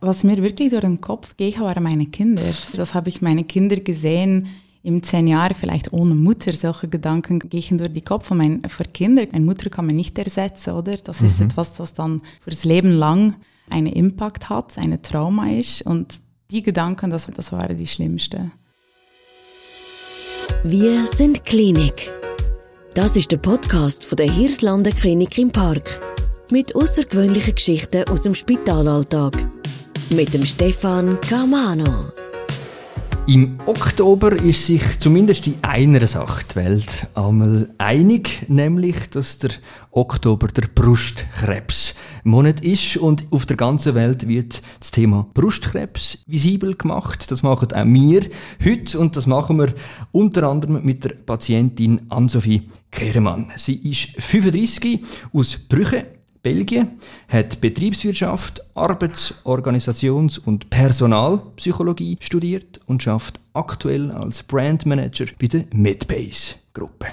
Was mir wirklich durch den Kopf geht, waren meine Kinder. Das habe ich meine Kinder gesehen im zehn Jahre vielleicht ohne Mutter. Solche Gedanken gehen durch die Kopf. Und mein, für Kinder, eine Mutter kann man nicht ersetzen, oder? Das mhm. ist etwas, das dann für das Leben lang einen Impact hat, eine Trauma ist. Und die Gedanken, das, das waren die schlimmsten. Wir sind Klinik. Das ist der Podcast von der Hirslanden Klinik im Park. Mit außergewöhnlichen Geschichten aus dem Spitalalltag mit dem Stefan Camano. Im Oktober ist sich zumindest in einer Sache die Welt einmal einig, nämlich, dass der Oktober der Brustkrebsmonat ist und auf der ganzen Welt wird das Thema Brustkrebs visibel gemacht. Das machen auch wir heute und das machen wir unter anderem mit der Patientin Ann-Sophie Kehremann. Sie ist 35 aus Brüche Belgien, hat Betriebswirtschaft, Arbeits-, Organisations- und Personalpsychologie studiert und schafft aktuell als Brandmanager bei der Medbase Gruppe.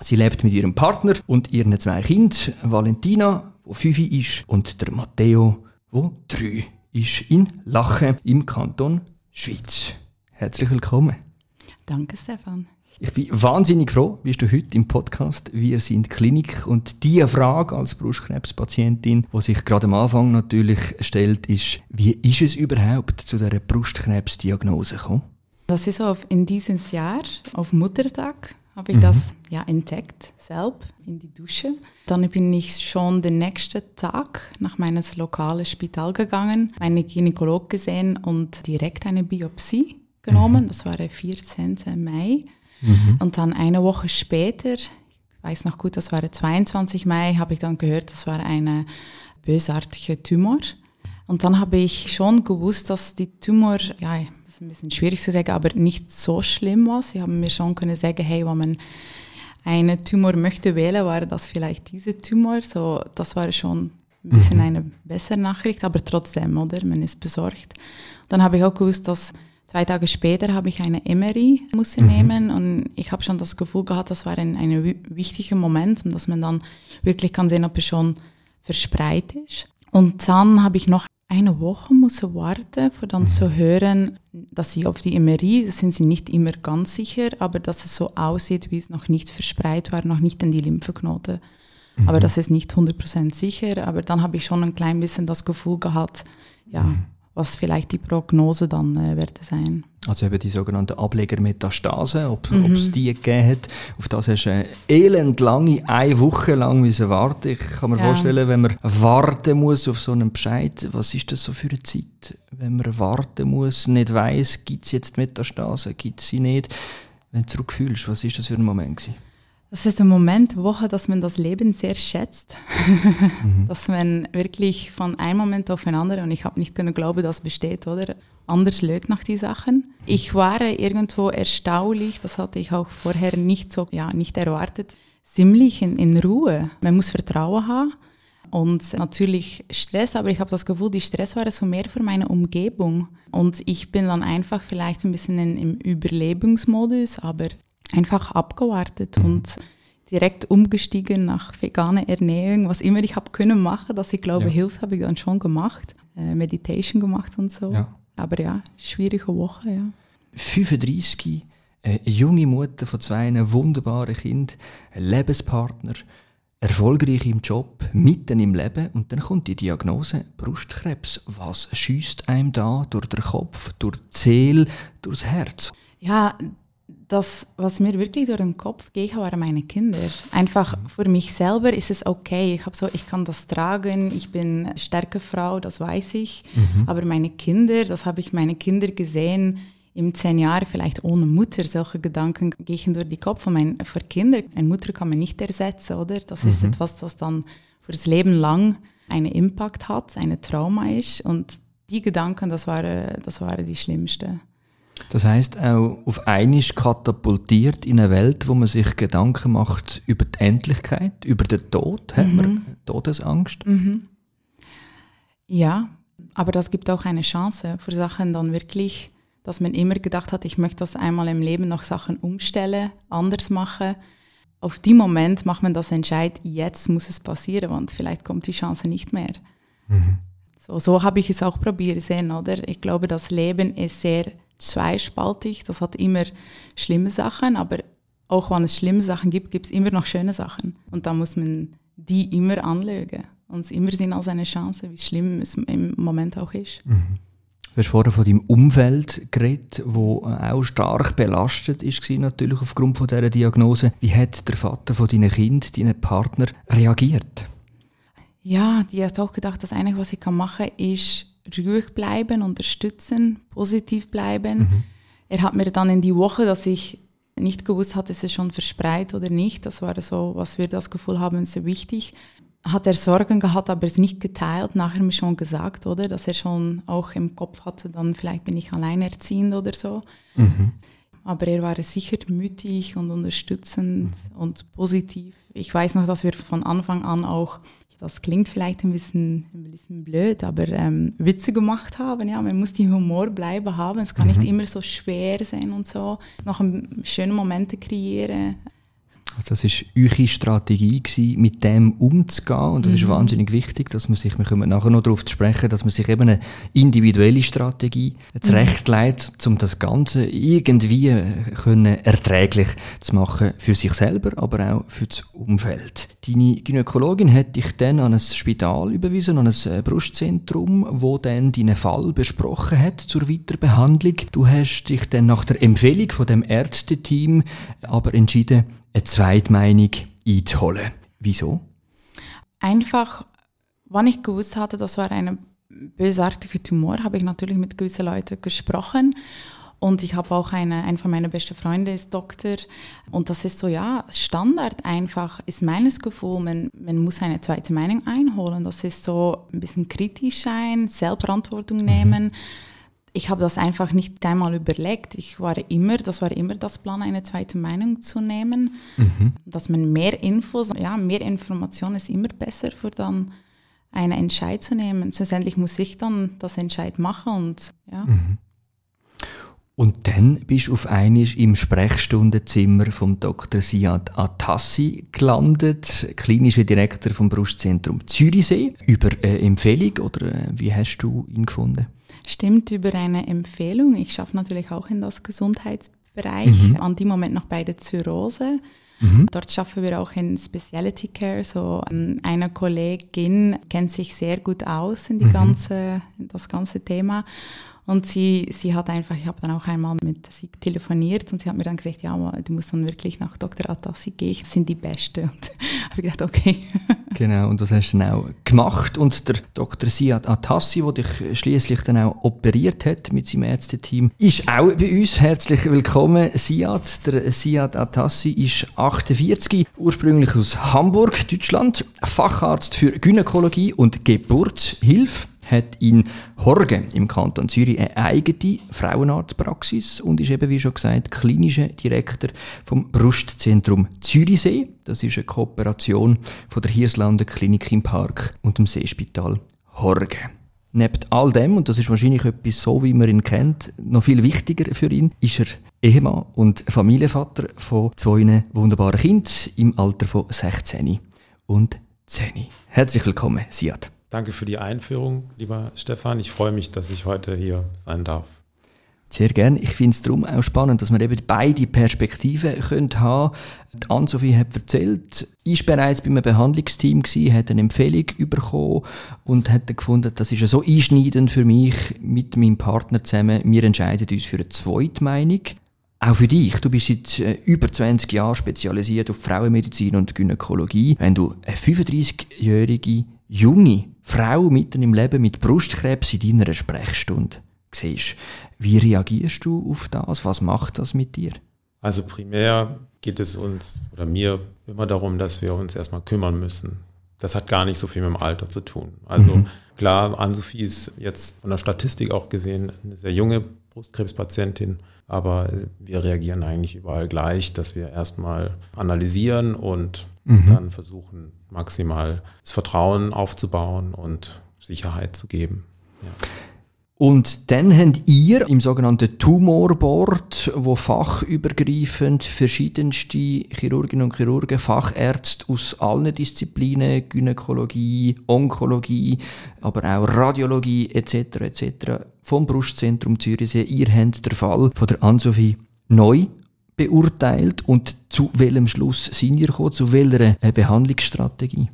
Sie lebt mit ihrem Partner und ihren zwei Kindern, Valentina, wo fünf ist, und der Matteo, wo drei ist, in Lachen im Kanton Schweiz. Herzlich willkommen. Danke, Stefan. Ich bin wahnsinnig froh, bist du heute im Podcast Wir sind Klinik und die Frage als Brustkrebspatientin, die sich gerade am Anfang natürlich stellt, ist, wie ist es überhaupt zu dieser Brustkrebsdiagnose gekommen? Das ist auf in diesem Jahr, auf Muttertag, habe ich mhm. das ja entdeckt, selbst in die Dusche. Dann bin ich schon den nächsten Tag nach meinem lokalen Spital gegangen, meine Gynäkolog gesehen und direkt eine Biopsie genommen. Mhm. Das war der 14. Mai. Mhm. Und dann eine Woche später, ich weiß noch gut, das war der 22. Mai, habe ich dann gehört, das war eine bösartige Tumor. Und dann habe ich schon gewusst, dass die Tumor, ja, das ist ein bisschen schwierig zu sagen, aber nicht so schlimm war. Sie haben mir schon können sagen, hey, wenn man einen Tumor möchte wählen, war das vielleicht diese Tumor. So, das war schon ein bisschen mhm. eine bessere Nachricht, aber trotzdem, oder? Man ist besorgt. Dann habe ich auch gewusst, dass Zwei Tage später habe ich eine MRI müssen mhm. nehmen und ich habe schon das Gefühl gehabt, das war ein, ein wichtiger Moment, dass man dann wirklich kann sehen, ob es schon verspreit ist. Und dann habe ich noch eine Woche müssen warten, für dann zu hören, dass sie auf die MRI, da sind sie nicht immer ganz sicher, aber dass es so aussieht, wie es noch nicht verspreit war, noch nicht in die Lymphknoten. Mhm. Aber das ist nicht 100% sicher, aber dann habe ich schon ein klein bisschen das Gefühl gehabt, ja, mhm was vielleicht die Prognose dann äh, werde sein. Also eben die sogenannten Ablegermetastase, ob mhm. es die gegeben hat. Auf das hast du eine elendlange, eine Woche lang müssen warten. Ich kann mir ja. vorstellen, wenn man warten muss auf so einen Bescheid, was ist das so für eine Zeit? Wenn man warten muss, nicht weiß, gibt es jetzt Metastase, gibt es sie nicht. Wenn du zurückfühlst, was ist das für ein Moment gewesen? Das ist ein Moment, Woche, dass man das Leben sehr schätzt. mhm. Dass man wirklich von einem Moment auf den anderen, und ich habe nicht können glauben, das besteht, oder? Anders lögt nach die Sachen. Ich war irgendwo erstaunlich, das hatte ich auch vorher nicht so, ja, nicht erwartet, ziemlich in, in Ruhe. Man muss Vertrauen haben und natürlich Stress, aber ich habe das Gefühl, die Stress war so mehr für meine Umgebung. Und ich bin dann einfach vielleicht ein bisschen in, im Überlebensmodus, aber einfach abgewartet mhm. und direkt umgestiegen nach veganer Ernährung, was immer ich habe können machen, dass ich glaube ja. hilft, habe ich dann schon gemacht, äh, Meditation gemacht und so. Ja. Aber ja, schwierige Woche, ja. 35, eine junge Mutter von zwei wunderbaren Kindern, ein Lebenspartner, erfolgreich im Job, mitten im Leben und dann kommt die Diagnose Brustkrebs. Was schießt einem da durch den Kopf, durch die Seele, durchs Herz? Ja, das, was mir wirklich durch den Kopf geht, waren meine Kinder. Einfach für mich selber ist es okay. Ich habe so, ich kann das tragen. Ich bin eine starke Frau, das weiß ich. Mhm. Aber meine Kinder, das habe ich meine Kinder gesehen im zehn Jahre vielleicht ohne Mutter. Solche Gedanken gehen durch die Kopf. Und mein, für Kinder, eine Mutter kann man nicht ersetzen, oder? Das mhm. ist etwas, das dann für das Leben lang einen Impact hat, eine Trauma ist. Und die Gedanken, das waren, das waren die schlimmsten. Das heißt auch auf einmal katapultiert in eine Welt, wo man sich Gedanken macht über die Endlichkeit, über den Tod, mhm. hat man Todesangst. Mhm. Ja, aber das gibt auch eine Chance für Sachen dann wirklich, dass man immer gedacht hat, ich möchte das einmal im Leben noch Sachen umstellen, anders machen. Auf die Moment macht man das Entscheid, jetzt muss es passieren, und vielleicht kommt die Chance nicht mehr. Mhm. So, so habe ich es auch probiert sehen, oder? Ich glaube, das Leben ist sehr zweispaltig. Das hat immer schlimme Sachen, aber auch wenn es schlimme Sachen gibt, gibt es immer noch schöne Sachen. Und da muss man die immer anlegen und es immer sehen als eine Chance, wie schlimm es im Moment auch ist. Mhm. Du hast vorher von deinem Umfeld geredet, wo auch stark belastet ist, natürlich aufgrund von dieser Diagnose. Wie hat der Vater von deinen Kind, deinen Partner reagiert? Ja, die hat auch gedacht, das Einzige, was ich machen kann, ist ruhig bleiben, unterstützen, positiv bleiben. Mhm. Er hat mir dann in die Woche, dass ich nicht gewusst hatte, ist es schon verspreit oder nicht, das war so, was wir das Gefühl haben, sehr wichtig, hat er Sorgen gehabt, aber es nicht geteilt, nachher mir schon gesagt, oder? Dass er schon auch im Kopf hatte, dann vielleicht bin ich alleinerziehend oder so. Mhm. Aber er war sicher mütig und unterstützend mhm. und positiv. Ich weiß noch, dass wir von Anfang an auch, das klingt vielleicht ein bisschen, ein bisschen blöd, aber ähm, Witze gemacht haben. Ja, man muss die Humor bleiben haben. Es kann mhm. nicht immer so schwer sein und so. Noch schöne Momente kreieren. Also das war eure Strategie, gewesen, mit dem umzugehen. Und das mhm. ist wahnsinnig wichtig, dass man sich, wir kommen nachher noch darauf zu sprechen, dass man sich eben eine individuelle Strategie mhm. zurechtlegt, um das Ganze irgendwie können erträglich zu machen für sich selber, aber auch für das Umfeld. Deine Gynäkologin hat dich dann an ein Spital überwiesen, an ein äh, Brustzentrum, wo dann deinen Fall besprochen hat zur Weiterbehandlung. Du hast dich dann nach der Empfehlung von dem Ärzteteam aber entschieden, eine Zweitmeinung einzuholen. Wieso? Einfach, wann ich gewusst hatte, das war ein bösartiger Tumor, habe ich natürlich mit gewissen Leuten gesprochen. Und ich habe auch eine, eine von meinen besten Freunden ist Doktor. Und das ist so, ja, Standard einfach, ist meines Gefühls, man, man muss eine zweite Meinung einholen. Das ist so ein bisschen kritisch sein, Selbstverantwortung nehmen. Mhm ich habe das einfach nicht einmal überlegt. Ich war immer, das war immer das Plan, eine zweite Meinung zu nehmen, mhm. dass man mehr Infos, ja, mehr Information ist immer besser für dann eine Entscheid zu nehmen. Schlussendlich muss ich dann das Entscheid machen und ja. Mhm. Und dann bist du auf einmal im Sprechstundenzimmer vom Dr. Siad Atassi gelandet, klinischer Direktor vom Brustzentrum Zürichsee. Über eine Empfehlung oder äh, wie hast du ihn gefunden? Stimmt, über eine Empfehlung. Ich schaffe natürlich auch in das Gesundheitsbereich, mhm. an dem Moment noch bei der Zyrose. Mhm. Dort schaffen wir auch in Specialty Care. So ähm, eine Kollegin kennt sich sehr gut aus in, die mhm. ganze, in das ganze Thema und sie, sie hat einfach, ich habe dann auch einmal mit sie telefoniert und sie hat mir dann gesagt, ja, du musst dann wirklich nach Dr. Atassi gehen, das sind die Besten. Und habe ich gedacht, okay. genau, und das hast du dann auch gemacht. Und der Dr. Siad Atassi, der dich schließlich dann auch operiert hat mit seinem Ärzteteam, ist auch bei uns. Herzlich willkommen, Siad. Der Siad Atassi ist 48, ursprünglich aus Hamburg, Deutschland, Facharzt für Gynäkologie und Geburtshilfe hat in Horgen im Kanton Zürich eine eigene Frauenarztpraxis und ist eben, wie schon gesagt, klinischer Direktor vom Brustzentrum Zürichsee. Das ist eine Kooperation von der Hirslander Klinik im Park und dem Seespital Horgen. Neben all dem, und das ist wahrscheinlich etwas so, wie man ihn kennt, noch viel wichtiger für ihn, ist er Ehemann und Familienvater von zwei wunderbaren Kindern im Alter von 16 und 10. Herzlich willkommen, Siad. Danke für die Einführung, lieber Stefan. Ich freue mich, dass ich heute hier sein darf. Sehr gerne. Ich finde es darum auch spannend, dass wir eben beide Perspektiven können haben können. Ann-Sophie hat erzählt, war bereits bei einem Behandlungsteam, gewesen, hat eine Empfehlung bekommen und hat gefunden, das ist ja so einschneidend für mich mit meinem Partner zusammen. Wir entscheiden uns für eine Zweitmeinung. Auch für dich, du bist seit äh, über 20 Jahren spezialisiert auf Frauenmedizin und Gynäkologie. Wenn du eine 35-jährige junge Frau mitten im Leben mit Brustkrebs in deiner Sprechstunde siehst. Wie reagierst du auf das? Was macht das mit dir? Also primär geht es uns oder mir immer darum, dass wir uns erstmal kümmern müssen. Das hat gar nicht so viel mit dem Alter zu tun. Also mhm. klar, Ann-Sophie ist jetzt von der Statistik auch gesehen eine sehr junge Brustkrebspatientin, aber wir reagieren eigentlich überall gleich, dass wir erstmal analysieren und mhm. dann versuchen, maximal das Vertrauen aufzubauen und Sicherheit zu geben. Ja. Und dann habt ihr im sogenannten Tumorboard, wo fachübergreifend verschiedenste Chirurginnen und Chirurgen, Fachärzte aus allen Disziplinen, Gynäkologie, Onkologie, aber auch Radiologie etc. etc. vom Brustzentrum Zürichsee, ihr habt den Fall von der Ann-Sophie neu beurteilt und zu welchem Schluss sind ihr gekommen, zu welcher äh, Behandlungsstrategie?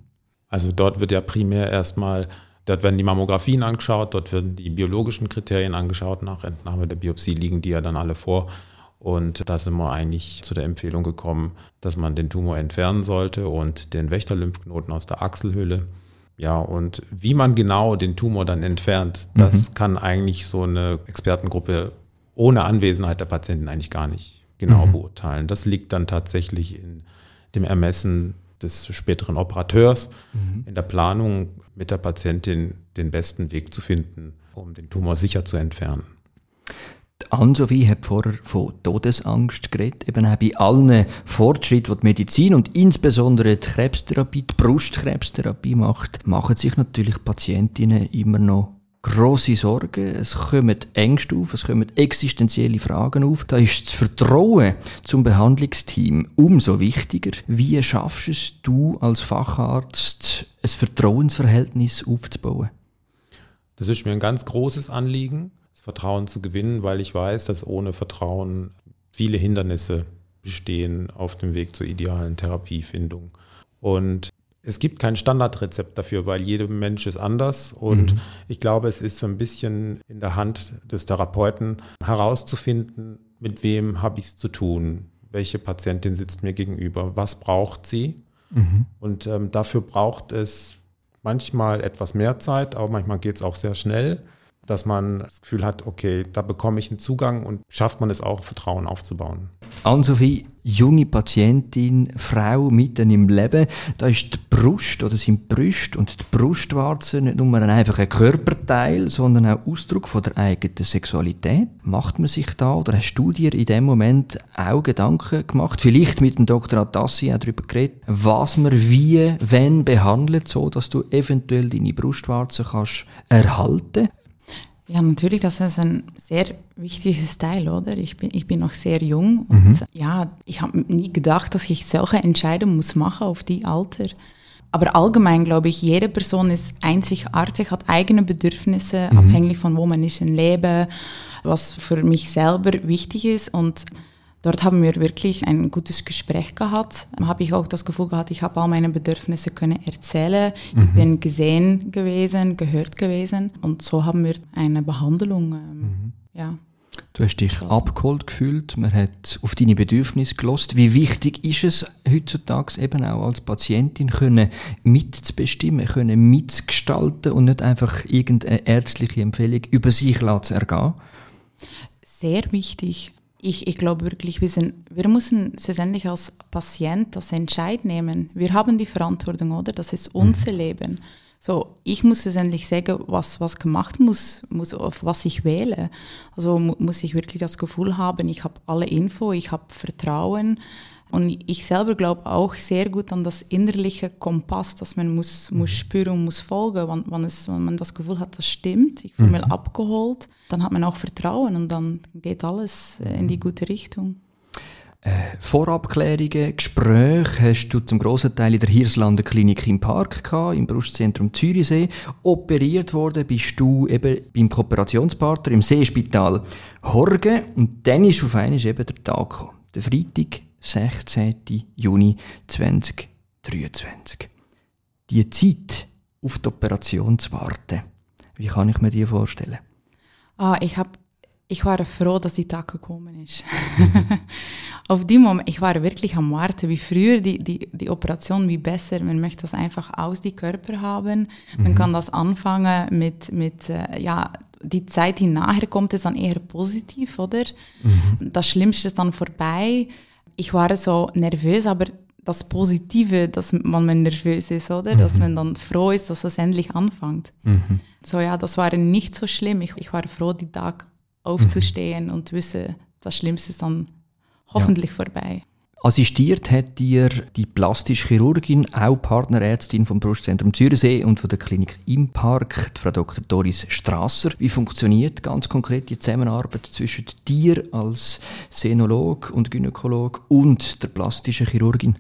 Also dort wird ja primär erstmal Dort werden die Mammografien angeschaut, dort werden die biologischen Kriterien angeschaut. Nach Entnahme der Biopsie liegen die ja dann alle vor. Und da sind wir eigentlich zu der Empfehlung gekommen, dass man den Tumor entfernen sollte und den Wächterlymphknoten aus der Achselhülle. Ja, und wie man genau den Tumor dann entfernt, das mhm. kann eigentlich so eine Expertengruppe ohne Anwesenheit der Patienten eigentlich gar nicht genau mhm. beurteilen. Das liegt dann tatsächlich in dem Ermessen des späteren Operateurs mhm. in der Planung mit der Patientin den besten Weg zu finden, um den Tumor sicher zu entfernen. Ann-Sophie hat vorher von Todesangst geredet, eben auch bei allen Fortschritten, die die Medizin und insbesondere die Krebstherapie, die Brustkrebstherapie macht, machen sich natürlich Patientinnen immer noch grosse Sorgen, es kommen Ängste auf, es kommen existenzielle Fragen auf. Da ist das Vertrauen zum Behandlungsteam umso wichtiger. Wie schaffst es du als Facharzt, ein Vertrauensverhältnis aufzubauen? Das ist mir ein ganz großes Anliegen, das Vertrauen zu gewinnen, weil ich weiß, dass ohne Vertrauen viele Hindernisse bestehen auf dem Weg zur idealen Therapiefindung. Und es gibt kein Standardrezept dafür, weil jeder Mensch ist anders. Und mhm. ich glaube, es ist so ein bisschen in der Hand des Therapeuten herauszufinden, mit wem habe ich es zu tun, welche Patientin sitzt mir gegenüber, was braucht sie. Mhm. Und ähm, dafür braucht es manchmal etwas mehr Zeit, aber manchmal geht es auch sehr schnell, dass man das Gefühl hat, okay, da bekomme ich einen Zugang und schafft man es auch, Vertrauen aufzubauen. Ann-Sophie, junge Patientin, Frau mitten im Leben, da ist die Brust oder sind Brust und die Brustwarze nicht nur ein einfacher Körperteil, sondern auch Ausdruck von der eigenen Sexualität. Macht man sich da oder hast du dir in dem Moment auch Gedanken gemacht, vielleicht mit dem Dr. Atassi auch darüber geredet, was man wie, wenn behandelt, so dass du eventuell deine Brustwarze kannst erhalten? Ja, natürlich, das ist ein sehr wichtiges Teil, oder? Ich bin, ich bin noch sehr jung und mhm. ja, ich habe nie gedacht, dass ich solche Entscheidungen muss machen auf die Alter. Aber allgemein glaube ich, jede Person ist einzigartig, hat eigene Bedürfnisse, mhm. abhängig von wo man ist im Leben, was für mich selber wichtig ist und Dort haben wir wirklich ein gutes Gespräch gehabt. Habe ich auch das Gefühl gehabt, ich habe all meine Bedürfnisse können erzählen. Mhm. Ich bin gesehen gewesen, gehört gewesen und so haben wir eine Behandlung. Ähm, mhm. Ja. Du hast dich abgeholt gefühlt, man hat auf deine Bedürfnisse gelost. Wie wichtig ist es heutzutage eben auch als Patientin können mitzubestimmen, können mitgestalten und nicht einfach irgendeine ärztliche Empfehlung über sich zu ergehen? Sehr wichtig ich, ich glaube wirklich, wir, sind, wir müssen schlussendlich als Patient das Entscheid nehmen. Wir haben die Verantwortung, oder? Das ist unser mhm. Leben. So, ich muss schlussendlich sagen, was, was gemacht muss, muss, auf was ich wähle. Also mu muss ich wirklich das Gefühl haben, ich habe alle Info, ich habe Vertrauen. Und ich selber glaube auch sehr gut an das innerliche Kompass, dass man muss, muss mhm. spüren und muss folgen, wann, wann, es, wenn man das Gefühl hat, das stimmt, ich fühle mich mhm. abgeholt, dann hat man auch Vertrauen und dann geht alles äh, in die gute Richtung. Äh, Vorabklärungen, Gespräche hast du zum grossen Teil in der Hirslander Klinik im Park gehabt, im Brustzentrum Zürichsee. Operiert worden bist du eben beim Kooperationspartner im Seespital Horgen und dann ist auf einmal eben der Tag gekommen. Der Freitag, 16. Juni 2023. Die Zeit, auf die Operation zu warten, wie kann ich mir die vorstellen? Ah, ich, hab, ich war froh, dass die Tag gekommen ist. Auf die Moment, ich war wirklich am Warten, wie früher die, die, die Operation, wie besser. Man möchte das einfach aus die Körper haben. Man mhm. kann das anfangen mit, mit äh, ja, die Zeit, die nachher kommt, ist dann eher positiv, oder? Mhm. Das Schlimmste ist dann vorbei ich war so nervös, aber das Positive, dass man nervös ist, oder? Mhm. Dass man dann froh ist, dass es endlich anfängt. Mhm. So ja, das war nicht so schlimm. Ich, ich war froh, die Tag aufzustehen mhm. und wisse, das Schlimmste ist dann hoffentlich ja. vorbei. Assistiert hat dir die plastische Chirurgin, auch Partnerärztin vom Brustzentrum Zürichsee und von der Klinik im Park, Frau Dr. Doris Strasser. Wie funktioniert ganz konkret die Zusammenarbeit zwischen dir als Senolog und Gynäkolog und der plastischen Chirurgin?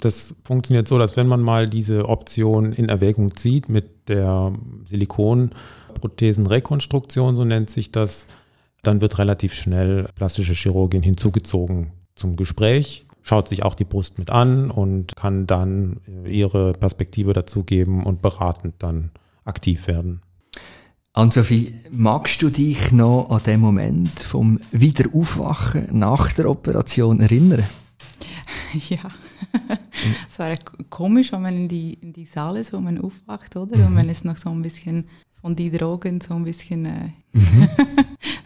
Das funktioniert so, dass wenn man mal diese Option in Erwägung zieht mit der Silikonprothesenrekonstruktion, so nennt sich das, dann wird relativ schnell plastische Chirurgin hinzugezogen zum Gespräch, schaut sich auch die Brust mit an und kann dann ihre Perspektive dazugeben und beratend dann aktiv werden. Ann-Sophie, magst du dich noch an den Moment vom Wiederaufwachen nach der Operation erinnern? Ja, es war komisch, wenn man in die, in die Saal ist, wo man aufwacht, oder? Mhm. Und man ist noch so ein bisschen von die Drogen so ein bisschen, äh, mhm.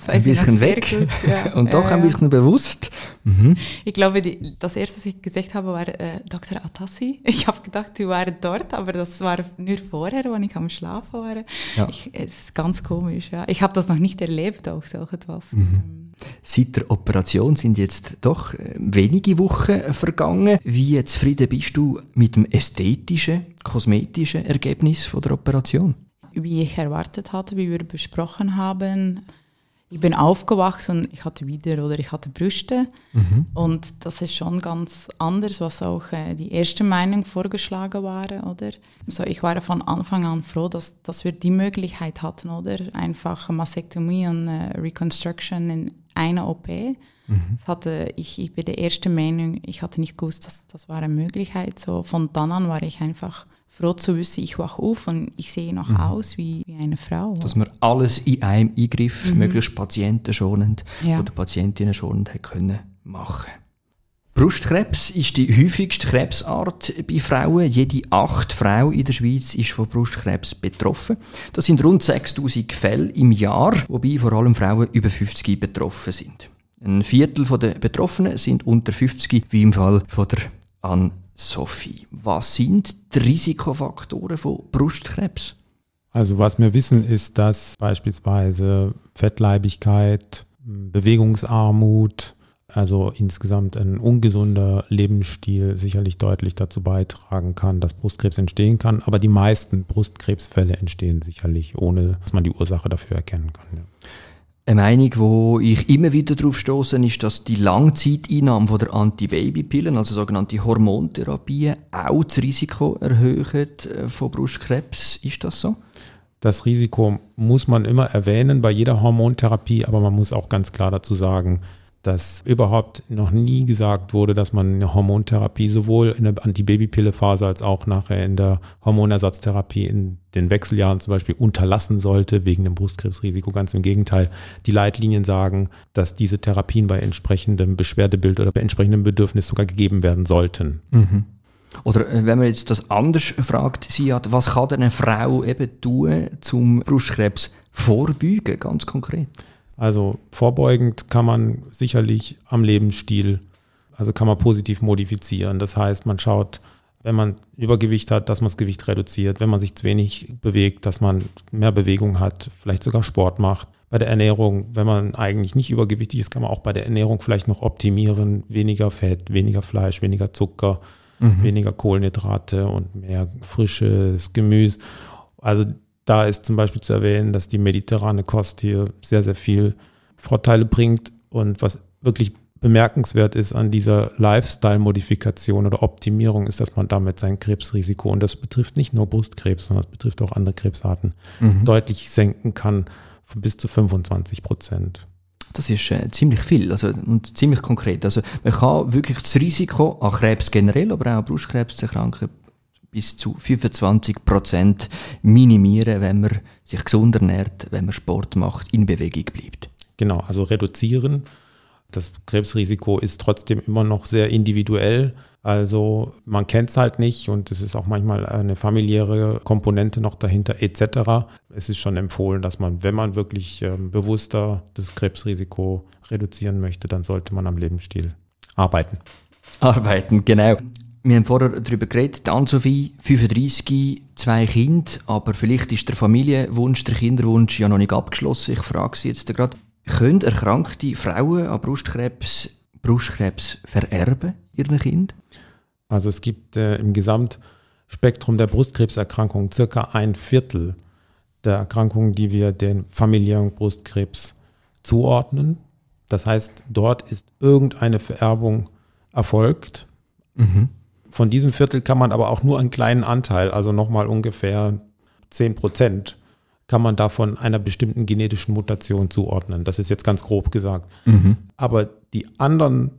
Ein bisschen weg ja. und doch äh, ein bisschen bewusst. Mhm. Ich glaube, die, das erste, was ich gesagt habe, war äh, Dr. Atassi. Ich habe gedacht, du warst dort, aber das war nur vorher, als ich am Schlafen war. Ja. Ich, es ist ganz komisch. Ja. Ich habe das noch nicht erlebt, auch so etwas. Mhm. Seit der Operation sind jetzt doch äh, wenige Wochen vergangen. Wie zufrieden bist du mit dem ästhetischen, kosmetischen Ergebnis von der Operation? wie ich erwartet hatte, wie wir besprochen haben. Ich bin aufgewacht und ich hatte wieder oder ich hatte Brüste. Mhm. Und das ist schon ganz anders, was auch äh, die erste Meinung vorgeschlagen war, oder? Also ich war von Anfang an froh, dass, dass wir die Möglichkeit hatten, oder? Einfach Mastektomie und äh, Reconstruction in einer OP. Mhm. Das hatte ich, ich bin der erste Meinung, ich hatte nicht gewusst, dass das war eine Möglichkeit. So von dann an war ich einfach froh zu wissen, ich wache auf und ich sehe noch mhm. aus wie, wie, eine Frau. Dass man alles in einem Eingriff, mhm. möglichst patientenschonend ja. oder Patientinnen schonend können machen. Brustkrebs ist die häufigste Krebsart bei Frauen. Jede acht Frau in der Schweiz ist von Brustkrebs betroffen. Das sind rund 6000 Fälle im Jahr, wobei vor allem Frauen über 50 betroffen sind. Ein Viertel der Betroffenen sind unter 50, wie im Fall von der Anne Sophie, was sind die Risikofaktoren von Brustkrebs? Also was wir wissen ist, dass beispielsweise Fettleibigkeit, Bewegungsarmut, also insgesamt ein ungesunder Lebensstil sicherlich deutlich dazu beitragen kann, dass Brustkrebs entstehen kann. Aber die meisten Brustkrebsfälle entstehen sicherlich, ohne dass man die Ursache dafür erkennen kann. Ja. Eine Meinung, wo ich immer wieder darauf stoße, ist, dass die Langzeiteinnahme von der Antibabypillen, also sogenannte Hormontherapie, auch das Risiko erhöht äh, von Brustkrebs. Ist das so? Das Risiko muss man immer erwähnen bei jeder Hormontherapie, aber man muss auch ganz klar dazu sagen, dass überhaupt noch nie gesagt wurde, dass man eine Hormontherapie sowohl in der Antibabypille-Phase als auch nachher in der Hormonersatztherapie in den Wechseljahren zum Beispiel unterlassen sollte wegen dem Brustkrebsrisiko. Ganz im Gegenteil. Die Leitlinien sagen, dass diese Therapien bei entsprechendem Beschwerdebild oder bei entsprechendem Bedürfnis sogar gegeben werden sollten. Mhm. Oder äh, wenn man jetzt das anders fragt, Siad, was kann denn eine Frau eben tun, zum Brustkrebs vorbeugen, ganz konkret? Also vorbeugend kann man sicherlich am Lebensstil, also kann man positiv modifizieren. Das heißt, man schaut, wenn man Übergewicht hat, dass man das Gewicht reduziert, wenn man sich zu wenig bewegt, dass man mehr Bewegung hat, vielleicht sogar Sport macht. Bei der Ernährung, wenn man eigentlich nicht übergewichtig ist, kann man auch bei der Ernährung vielleicht noch optimieren. Weniger Fett, weniger Fleisch, weniger Zucker, mhm. weniger Kohlenhydrate und mehr frisches Gemüse. Also da ist zum Beispiel zu erwähnen, dass die mediterrane Kost hier sehr, sehr viel Vorteile bringt. Und was wirklich bemerkenswert ist an dieser Lifestyle-Modifikation oder Optimierung, ist, dass man damit sein Krebsrisiko, und das betrifft nicht nur Brustkrebs, sondern das betrifft auch andere Krebsarten, mhm. deutlich senken kann, von bis zu 25 Prozent. Das ist äh, ziemlich viel also, und ziemlich konkret. Also man kann wirklich das Risiko an Krebs generell, aber auch an Brustkrebs zu erkranken, bis zu 25 Prozent minimieren, wenn man sich gesund ernährt, wenn man Sport macht, in Bewegung bleibt. Genau, also reduzieren. Das Krebsrisiko ist trotzdem immer noch sehr individuell. Also man kennt es halt nicht und es ist auch manchmal eine familiäre Komponente noch dahinter etc. Es ist schon empfohlen, dass man, wenn man wirklich ähm, bewusster das Krebsrisiko reduzieren möchte, dann sollte man am Lebensstil arbeiten. Arbeiten, genau. Wir haben vorher darüber geredet, Ann-Sophie, 35, zwei Kinder, aber vielleicht ist der Familienwunsch, der Kinderwunsch ja noch nicht abgeschlossen. Ich frage Sie jetzt gerade, können erkrankte Frauen an Brustkrebs Brustkrebs vererben, ihren Kind? Also es gibt äh, im Gesamtspektrum der Brustkrebserkrankungen circa ein Viertel der Erkrankungen, die wir den familiären Brustkrebs zuordnen. Das heißt, dort ist irgendeine Vererbung erfolgt. Mhm. Von diesem Viertel kann man aber auch nur einen kleinen Anteil, also nochmal ungefähr 10 Prozent, kann man davon einer bestimmten genetischen Mutation zuordnen. Das ist jetzt ganz grob gesagt. Mhm. Aber die anderen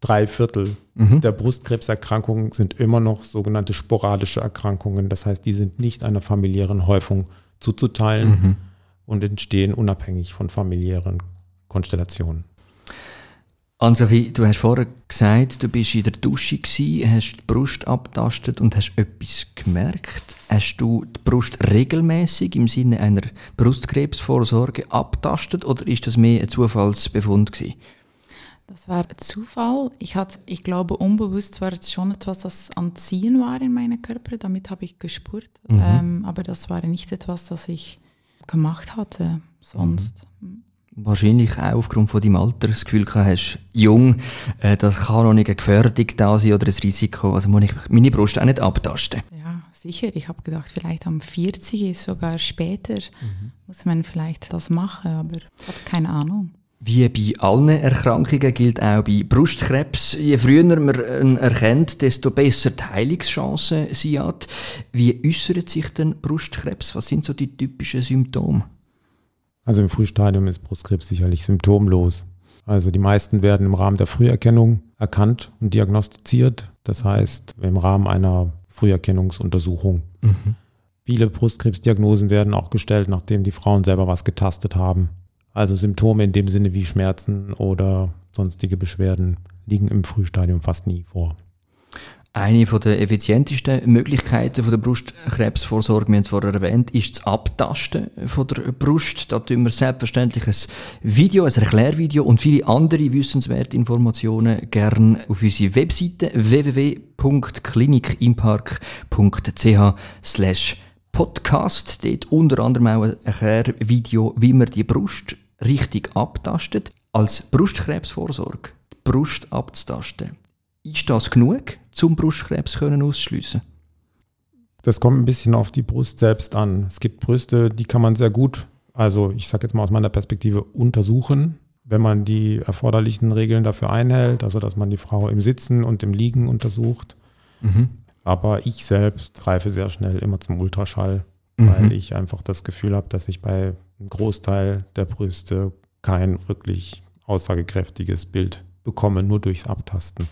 drei Viertel mhm. der Brustkrebserkrankungen sind immer noch sogenannte sporadische Erkrankungen. Das heißt, die sind nicht einer familiären Häufung zuzuteilen mhm. und entstehen unabhängig von familiären Konstellationen. Ann-Sophie, du hast vorher gesagt, du bist in der Dusche gewesen, hast die Brust abtastet und hast etwas gemerkt. Hast du die Brust regelmäßig im Sinne einer Brustkrebsvorsorge abtastet oder ist das mehr ein Zufallsbefund gewesen? Das war Zufall. Ich hatte, ich glaube, unbewusst war es schon etwas, das an Ziehen war in meinem Körper. Damit habe ich gespürt. Mhm. Ähm, aber das war nicht etwas, das ich gemacht hatte sonst. Mhm wahrscheinlich auch aufgrund von deinem Alter das Gefühl gehabt hast, jung, äh, das kann noch nicht eine Gefährdung da sein oder ein Risiko, also muss ich meine Brust auch nicht abtasten. Ja, sicher. Ich habe gedacht, vielleicht am 40 sogar später mhm. muss man vielleicht das machen, aber ich hatte keine Ahnung. Wie bei allen Erkrankungen gilt auch bei Brustkrebs, je früher man ihn erkennt, desto besser die Heilungschancen sie hat. Wie äußert sich denn Brustkrebs? Was sind so die typischen Symptome? Also im Frühstadium ist Brustkrebs sicherlich symptomlos. Also die meisten werden im Rahmen der Früherkennung erkannt und diagnostiziert. Das heißt, im Rahmen einer Früherkennungsuntersuchung. Mhm. Viele Brustkrebsdiagnosen werden auch gestellt, nachdem die Frauen selber was getastet haben. Also Symptome in dem Sinne wie Schmerzen oder sonstige Beschwerden liegen im Frühstadium fast nie vor. Eine der effizientesten Möglichkeiten der Brustkrebsvorsorge, wir haben es vorher erwähnt, ist das Abtasten von der Brust. Da tun wir selbstverständlich ein Video, ein Erklärvideo und viele andere wissenswerte Informationen gerne auf unsere Webseite www.klinikimpark.ch podcast. Dort unter anderem auch ein Erklärvideo, wie man die Brust richtig abtastet. Als Brustkrebsvorsorge die Brust abzutasten. Ist das genug, zum Brustkrebs auszuschliessen? Das kommt ein bisschen auf die Brust selbst an. Es gibt Brüste, die kann man sehr gut, also ich sage jetzt mal aus meiner Perspektive, untersuchen, wenn man die erforderlichen Regeln dafür einhält, also dass man die Frau im Sitzen und im Liegen untersucht. Mhm. Aber ich selbst greife sehr schnell immer zum Ultraschall, mhm. weil ich einfach das Gefühl habe, dass ich bei einem Großteil der Brüste kein wirklich aussagekräftiges Bild bekomme, nur durchs Abtasten.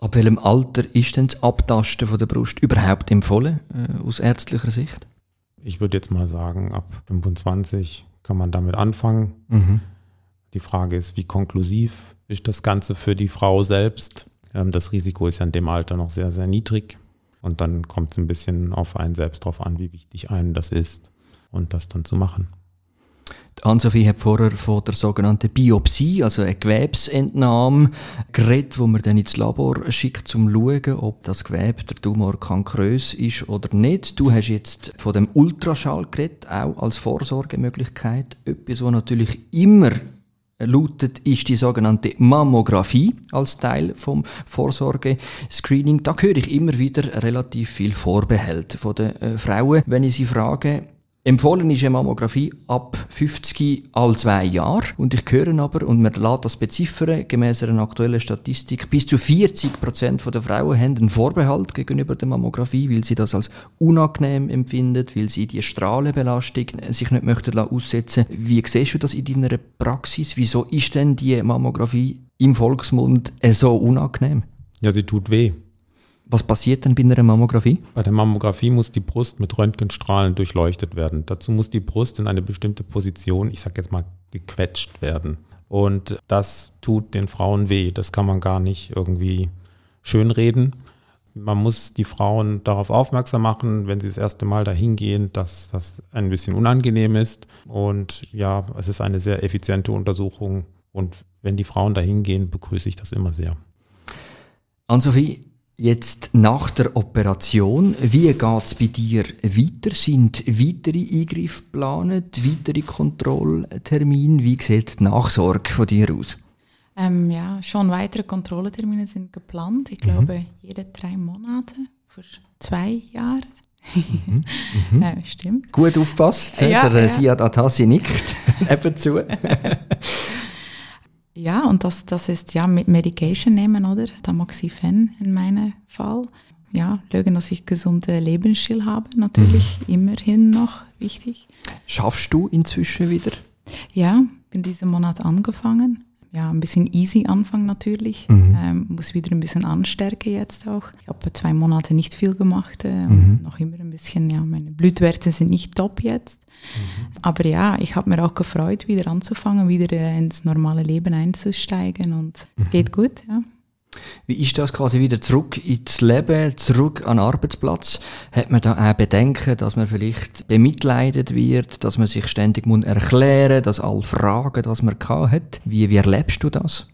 Ab welchem Alter ist denn das Abtasten von der Brust überhaupt empfohlen, äh, aus ärztlicher Sicht? Ich würde jetzt mal sagen, ab 25 kann man damit anfangen. Mhm. Die Frage ist, wie konklusiv ist das Ganze für die Frau selbst? Ähm, das Risiko ist ja in dem Alter noch sehr, sehr niedrig. Und dann kommt es ein bisschen auf einen selbst drauf an, wie wichtig einen das ist und das dann zu machen. Ann-Sophie hat vorher von der sogenannten Biopsie, also eine Gewebsentnahme, geredet, wo man dann ins Labor schickt, um zu schauen, ob das Gewebe, der Tumor, kankerös ist oder nicht. Du hast jetzt von dem Ultraschall geredet, auch als Vorsorgemöglichkeit. Etwas, was natürlich immer lautet, ist die sogenannte Mammographie als Teil vom Vorsorgescreening. Da höre ich immer wieder relativ viel Vorbehalt von den äh, Frauen, wenn ich sie frage, Empfohlen ist eine Mammographie ab 50 all zwei Jahre. Und ich höre aber, und man lässt das beziffern, gemäß einer aktuellen Statistik, bis zu 40 Prozent der Frauen haben einen Vorbehalt gegenüber der Mammographie, weil sie das als unangenehm empfinden, weil sie die Strahlenbelastung sich nicht möchten aussetzen Wie siehst du das in deiner Praxis? Wieso ist denn die Mammographie im Volksmund so unangenehm? Ja, sie tut weh. Was passiert denn bei einer Mammographie? Bei der Mammographie muss die Brust mit Röntgenstrahlen durchleuchtet werden. Dazu muss die Brust in eine bestimmte Position, ich sage jetzt mal, gequetscht werden. Und das tut den Frauen weh. Das kann man gar nicht irgendwie schönreden. Man muss die Frauen darauf aufmerksam machen, wenn sie das erste Mal dahin gehen, dass das ein bisschen unangenehm ist. Und ja, es ist eine sehr effiziente Untersuchung. Und wenn die Frauen dahin gehen, begrüße ich das immer sehr. Ann-Sophie, Jetzt nach der Operation, wie geht es bei dir weiter? Sind weitere Eingriffe geplant, weitere Kontrolltermine? Wie sieht die Nachsorge von dir aus? Ähm, ja, schon weitere Kontrolltermine sind geplant. Ich glaube, mhm. jede drei Monate für zwei Jahre. Mhm. Mhm. ja, stimmt. Gut aufpasst, ja, der ja. Siad Atasi nickt ebenzu. ja, und das, das ist ja mit Medication nehmen, oder? Tamoxifen in meinem Fall. Ja, schauen, dass ich gesunde Lebensstil habe, natürlich mhm. immerhin noch wichtig. Schaffst du inzwischen wieder? Ja, bin diesen Monat angefangen ja, ein bisschen easy Anfang natürlich. Mhm. Ähm, muss wieder ein bisschen anstärken jetzt auch. Ich habe zwei Monate nicht viel gemacht. Äh, mhm. Noch immer ein bisschen, ja, meine Blutwerte sind nicht top jetzt. Mhm. Aber ja, ich habe mir auch gefreut, wieder anzufangen, wieder äh, ins normale Leben einzusteigen und es mhm. geht gut, ja. Wie ist das quasi wieder zurück ins Leben, zurück an den Arbeitsplatz? Hat man da auch Bedenken, dass man vielleicht bemitleidet wird, dass man sich ständig muss erklären, dass alle fragen, was man hat? Wie, wie erlebst du das?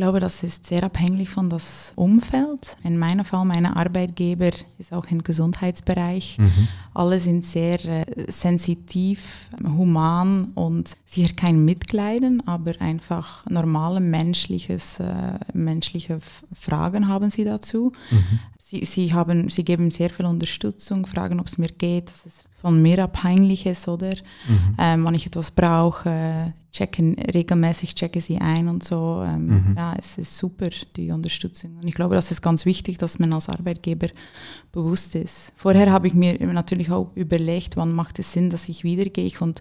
Ich glaube, das ist sehr abhängig von das Umfeld. In meinem Fall, meine Arbeitgeber ist auch im Gesundheitsbereich. Mhm. Alle sind sehr äh, sensitiv, human und sicher kein Mitleiden, aber einfach normale menschliches, äh, menschliche Fragen haben sie dazu. Mhm. Sie, sie, haben, sie geben sehr viel Unterstützung, fragen, ob es mir geht, dass es von mir abhängig ist, oder? Mhm. Ähm, wenn ich etwas brauche, checken, regelmäßig checke sie ein und so. Ähm, mhm. Ja, es ist super, die Unterstützung. Und ich glaube, das ist ganz wichtig, dass man als Arbeitgeber bewusst ist. Vorher habe ich mir natürlich auch überlegt, wann macht es Sinn, dass ich wiedergehe. Und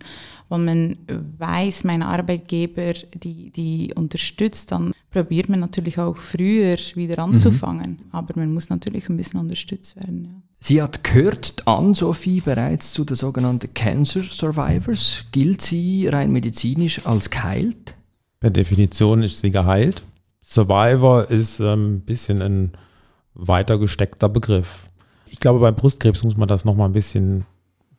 wenn man weiß, mein Arbeitgeber, die, die unterstützt, dann probiert man natürlich auch früher wieder mhm. anzufangen. Mhm. Aber man muss natürlich ein bisschen unterstützt werden. Ja. Sie hat gehört, Ann-Sophie, bereits zu den sogenannten Cancer Survivors. Gilt sie rein medizinisch als geheilt? Per Definition ist sie geheilt. Survivor ist ähm, ein bisschen ein weiter gesteckter Begriff. Ich glaube, beim Brustkrebs muss man das nochmal ein bisschen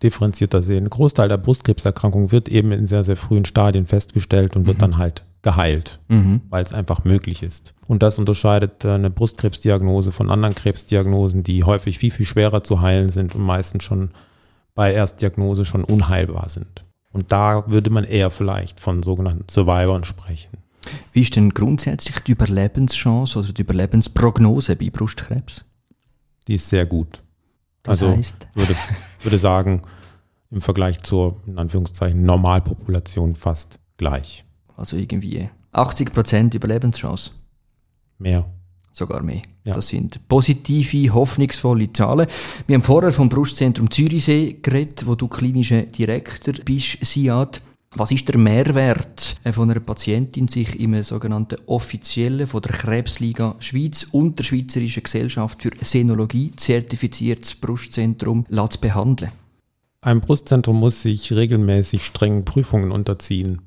differenzierter sehen. Ein Großteil der Brustkrebserkrankung wird eben in sehr, sehr frühen Stadien festgestellt und wird mhm. dann halt geheilt, mhm. weil es einfach möglich ist. Und das unterscheidet äh, eine Brustkrebsdiagnose von anderen Krebsdiagnosen, die häufig viel, viel schwerer zu heilen sind und meistens schon bei Erstdiagnose schon unheilbar sind. Und da würde man eher vielleicht von sogenannten Survivors sprechen. Wie ist denn grundsätzlich die Überlebenschance oder die Überlebensprognose bei Brustkrebs? Die ist sehr gut. Das also heißt? würde, würde sagen, im Vergleich zur, in Anführungszeichen, Normalpopulation fast gleich. Also irgendwie 80% Überlebenschance. Mehr. Sogar mehr. Ja. Das sind positive, hoffnungsvolle Zahlen. Wir haben vorher vom Brustzentrum Zürichsee geredet, wo du klinischer Direktor bist, Siad. Was ist der Mehrwert äh, von einer Patientin, sich im sogenannten offiziellen von der Krebsliga Schweiz und der Schweizerischen Gesellschaft für Senologie zertifiziertes Brustzentrum zu behandeln? Ein Brustzentrum muss sich regelmäßig strengen Prüfungen unterziehen.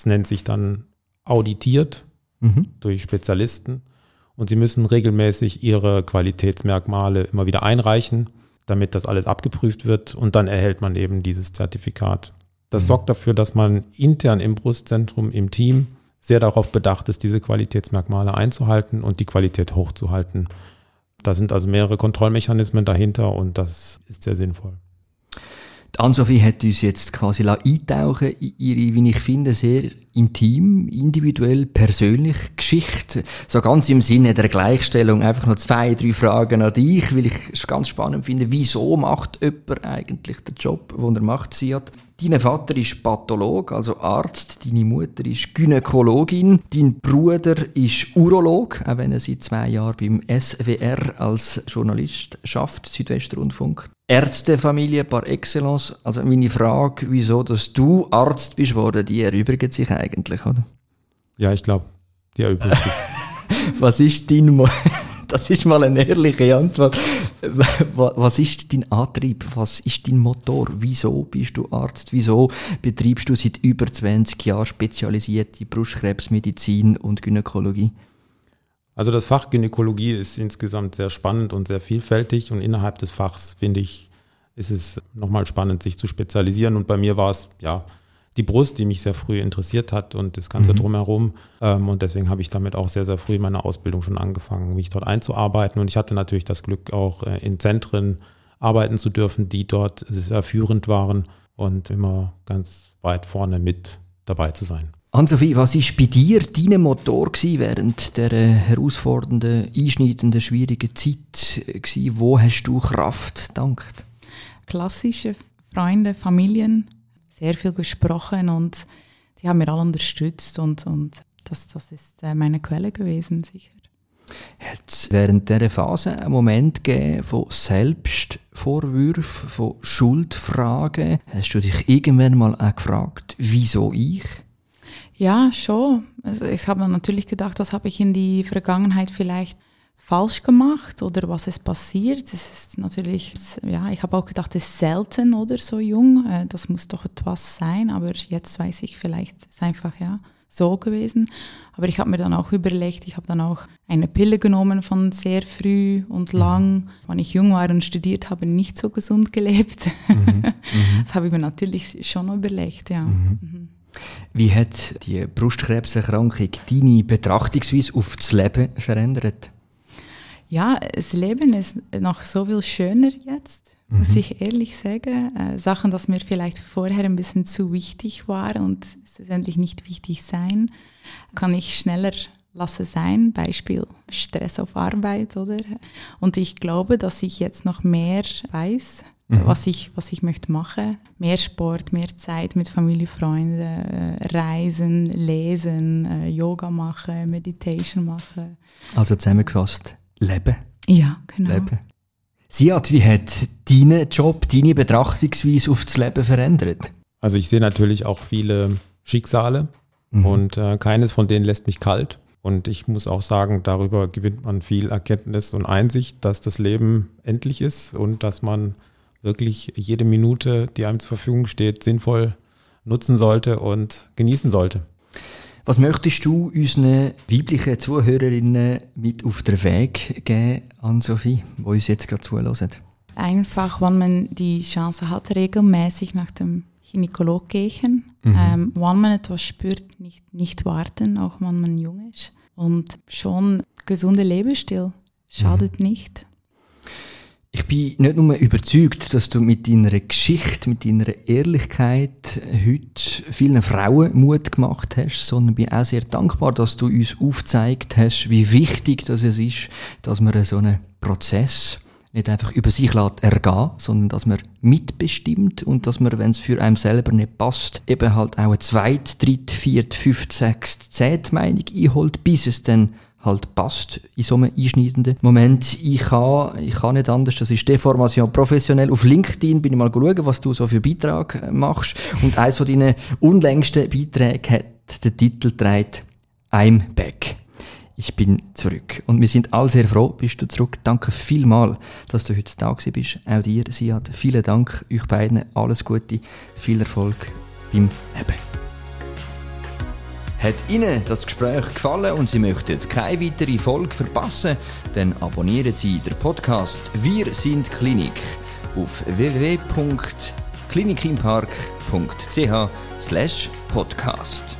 Es nennt sich dann auditiert mhm. durch Spezialisten und sie müssen regelmäßig ihre Qualitätsmerkmale immer wieder einreichen, damit das alles abgeprüft wird und dann erhält man eben dieses Zertifikat. Das mhm. sorgt dafür, dass man intern im Brustzentrum, im Team sehr darauf bedacht ist, diese Qualitätsmerkmale einzuhalten und die Qualität hochzuhalten. Da sind also mehrere Kontrollmechanismen dahinter und das ist sehr sinnvoll. Ann-Sophie hat uns jetzt quasi eintauchen in ihre, wie ich finde, sehr intim, individuell, persönlich Geschichte. So ganz im Sinne der Gleichstellung. Einfach noch zwei, drei Fragen an dich, weil ich es ganz spannend finde. Wieso macht jemand eigentlich den Job, den er macht, sie hat? Dein Vater ist Patholog, also Arzt. Deine Mutter ist Gynäkologin. Dein Bruder ist Urolog, auch wenn er seit zwei Jahren beim SWR als Journalist schafft, Südwestrundfunk. Ärztefamilie par excellence. Also meine Frage, wieso dass du Arzt bist worden, die erübrigt sich eigentlich, oder? Ja, ich glaube, die erübrigt sich. Was ist dein Mo Das ist mal eine ehrliche Antwort. Was ist dein Antrieb? Was ist dein Motor? Wieso bist du Arzt? Wieso betreibst du seit über 20 Jahren spezialisierte Brustkrebsmedizin und Gynäkologie? Also das Fach Gynäkologie ist insgesamt sehr spannend und sehr vielfältig und innerhalb des Fachs finde ich, ist es nochmal spannend, sich zu spezialisieren. Und bei mir war es ja die Brust, die mich sehr früh interessiert hat und das Ganze mhm. drumherum. Ähm, und deswegen habe ich damit auch sehr, sehr früh meine Ausbildung schon angefangen, mich dort einzuarbeiten. Und ich hatte natürlich das Glück, auch äh, in Zentren arbeiten zu dürfen, die dort sehr führend waren und immer ganz weit vorne mit dabei zu sein. Ann-Sophie, was war bei dir dein Motor während der herausfordernden, einschneidenden, schwierigen Zeit? Wo hast du Kraft gedankt? Klassische Freunde, Familien, sehr viel gesprochen und die haben mir alle unterstützt und, und das, das ist äh, meine Quelle gewesen, sicher. Hat es während dieser Phase einen Moment gegeben von Selbstvorwürfen, von Schuldfragen? Hast du dich irgendwann mal auch gefragt, wieso ich? Ja, schon. Also ich habe natürlich gedacht, was habe ich in die Vergangenheit vielleicht falsch gemacht oder was ist passiert. Das ist natürlich, ja, ich habe auch gedacht, das ist selten oder so jung. Äh, das muss doch etwas sein, aber jetzt weiß ich vielleicht, es ist einfach, ja, so gewesen. Aber ich habe mir dann auch überlegt, ich habe dann auch eine Pille genommen von sehr früh und mhm. lang. Mhm. Wenn ich jung war und studiert habe, nicht so gesund gelebt. Mhm. Mhm. Das habe ich mir natürlich schon überlegt, ja. Mhm. Wie hat die Brustkrebserkrankung deine Betrachtungsweise auf das Leben verändert? Ja, das Leben ist noch so viel schöner jetzt muss mhm. ich ehrlich sagen. Äh, Sachen, dass mir vielleicht vorher ein bisschen zu wichtig war und es endlich nicht wichtig sein, kann ich schneller lassen sein. Beispiel Stress auf Arbeit, oder? Und ich glaube, dass ich jetzt noch mehr weiß, mhm. was ich, was ich möchte machen. Mehr Sport, mehr Zeit mit Familie, Freunde, äh, reisen, lesen, äh, Yoga machen, Meditation machen. Also zusammengefasst, leben. Ja, genau. Leben. Siad, wie hat dein Job, deine Betrachtungsweise auf das Leben verändert? Also ich sehe natürlich auch viele Schicksale mhm. und äh, keines von denen lässt mich kalt. Und ich muss auch sagen, darüber gewinnt man viel Erkenntnis und Einsicht, dass das Leben endlich ist und dass man wirklich jede Minute, die einem zur Verfügung steht, sinnvoll nutzen sollte und genießen sollte. Was möchtest du unseren weiblichen Zuhörerinnen mit auf den Weg geben, Ann-Sophie, die uns jetzt gerade zuhören? Einfach, wenn man die Chance hat, regelmäßig nach dem Gynäkolog gehen. Mhm. Ähm, wenn man etwas spürt, nicht, nicht warten, auch wenn man jung ist. Und schon gesunder Lebensstil schadet mhm. nicht. Ich bin nicht nur überzeugt, dass du mit deiner Geschichte, mit deiner Ehrlichkeit heute vielen Frauen Mut gemacht hast, sondern bin auch sehr dankbar, dass du uns aufgezeigt hast, wie wichtig das es ist, dass man so einen Prozess nicht einfach über sich lässt ergehen, sondern dass man mitbestimmt und dass man, wenn es für einen selber nicht passt, eben halt auch eine zweite, dritte, vierte, fünfte, sechste, zehnte Meinung einholt, bis es dann halt passt in so einem einschneidenden Moment. Ich kann, ich kann nicht anders, das ist Deformation professionell. Auf LinkedIn bin ich mal schauen, was du so für Beitrag machst. Und eins von deinen unlängsten Beiträgen hat den Titel trägt I'm back. Ich bin zurück. Und wir sind alle sehr froh, bist du zurück. Danke vielmal, dass du heute da bist. Auch dir, Siad. Vielen Dank euch beiden. Alles Gute, viel Erfolg beim Leben. Hat Ihnen das Gespräch gefallen und Sie möchten keine weitere Folge verpassen, dann abonnieren Sie den Podcast Wir sind Klinik auf www.klinikimpark.ch/podcast.